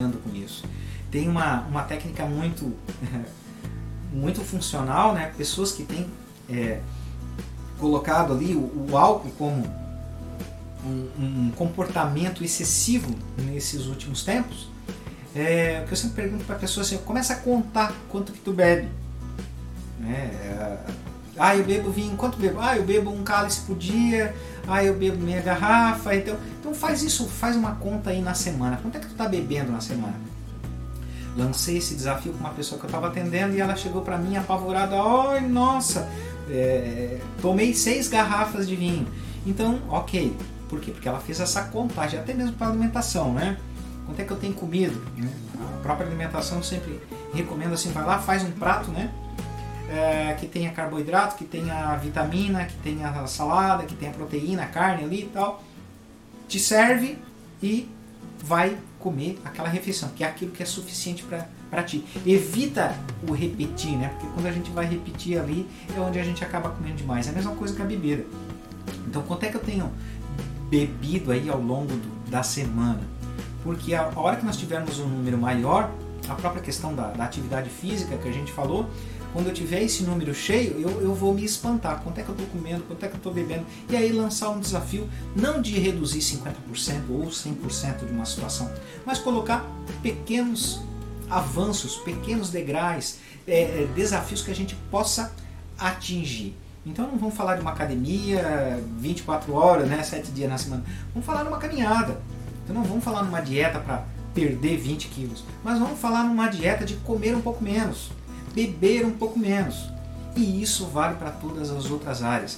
com isso. Tem uma, uma técnica muito, muito funcional, né? Pessoas que têm é, colocado ali o, o álcool como um, um, comportamento excessivo nesses últimos tempos, é, o que eu sempre pergunto para a pessoa assim, começa a contar quanto que tu bebe. Né? É, ah, eu bebo vinho, quanto bebo? Ah, eu bebo um cálice por dia, ah, eu bebo meia garrafa, então, então faz isso, faz uma conta aí na semana. Quanto é que tu tá bebendo na semana? Lancei esse desafio com uma pessoa que eu estava atendendo e ela chegou para mim apavorada, ai, nossa, é, tomei seis garrafas de vinho. Então, ok, por quê? Porque ela fez essa contagem, até mesmo para alimentação, né? Quanto é que eu tenho comido? Né? A própria alimentação sempre recomendo assim, vai lá, faz um prato, né? Que tenha carboidrato, que tenha vitamina, que tenha salada, que tenha proteína, carne ali e tal. Te serve e vai comer aquela refeição, que é aquilo que é suficiente para ti. Evita o repetir, né? Porque quando a gente vai repetir ali é onde a gente acaba comendo demais. É a mesma coisa que a bebida. Então, quanto é que eu tenho bebido aí ao longo do, da semana. Porque a, hora que nós tivermos um número maior, a própria questão da, da, atividade física que a gente falou, quando eu tiver esse número cheio, eu, eu vou me espantar. Quanto é que eu estou comendo? Quanto é que eu estou bebendo? E aí lançar um desafio, não de reduzir 50% ou 100% de uma situação, mas colocar pequenos avanços, pequenos degraus, é, é, desafios que a gente possa atingir. Então não vamos falar de uma academia 24 horas, né, 7 dias na semana. Vamos falar numa caminhada. Então não vamos falar numa dieta para perder 20 quilos, mas vamos falar numa dieta de comer um pouco menos, beber um pouco menos. E isso vale para todas as outras áreas.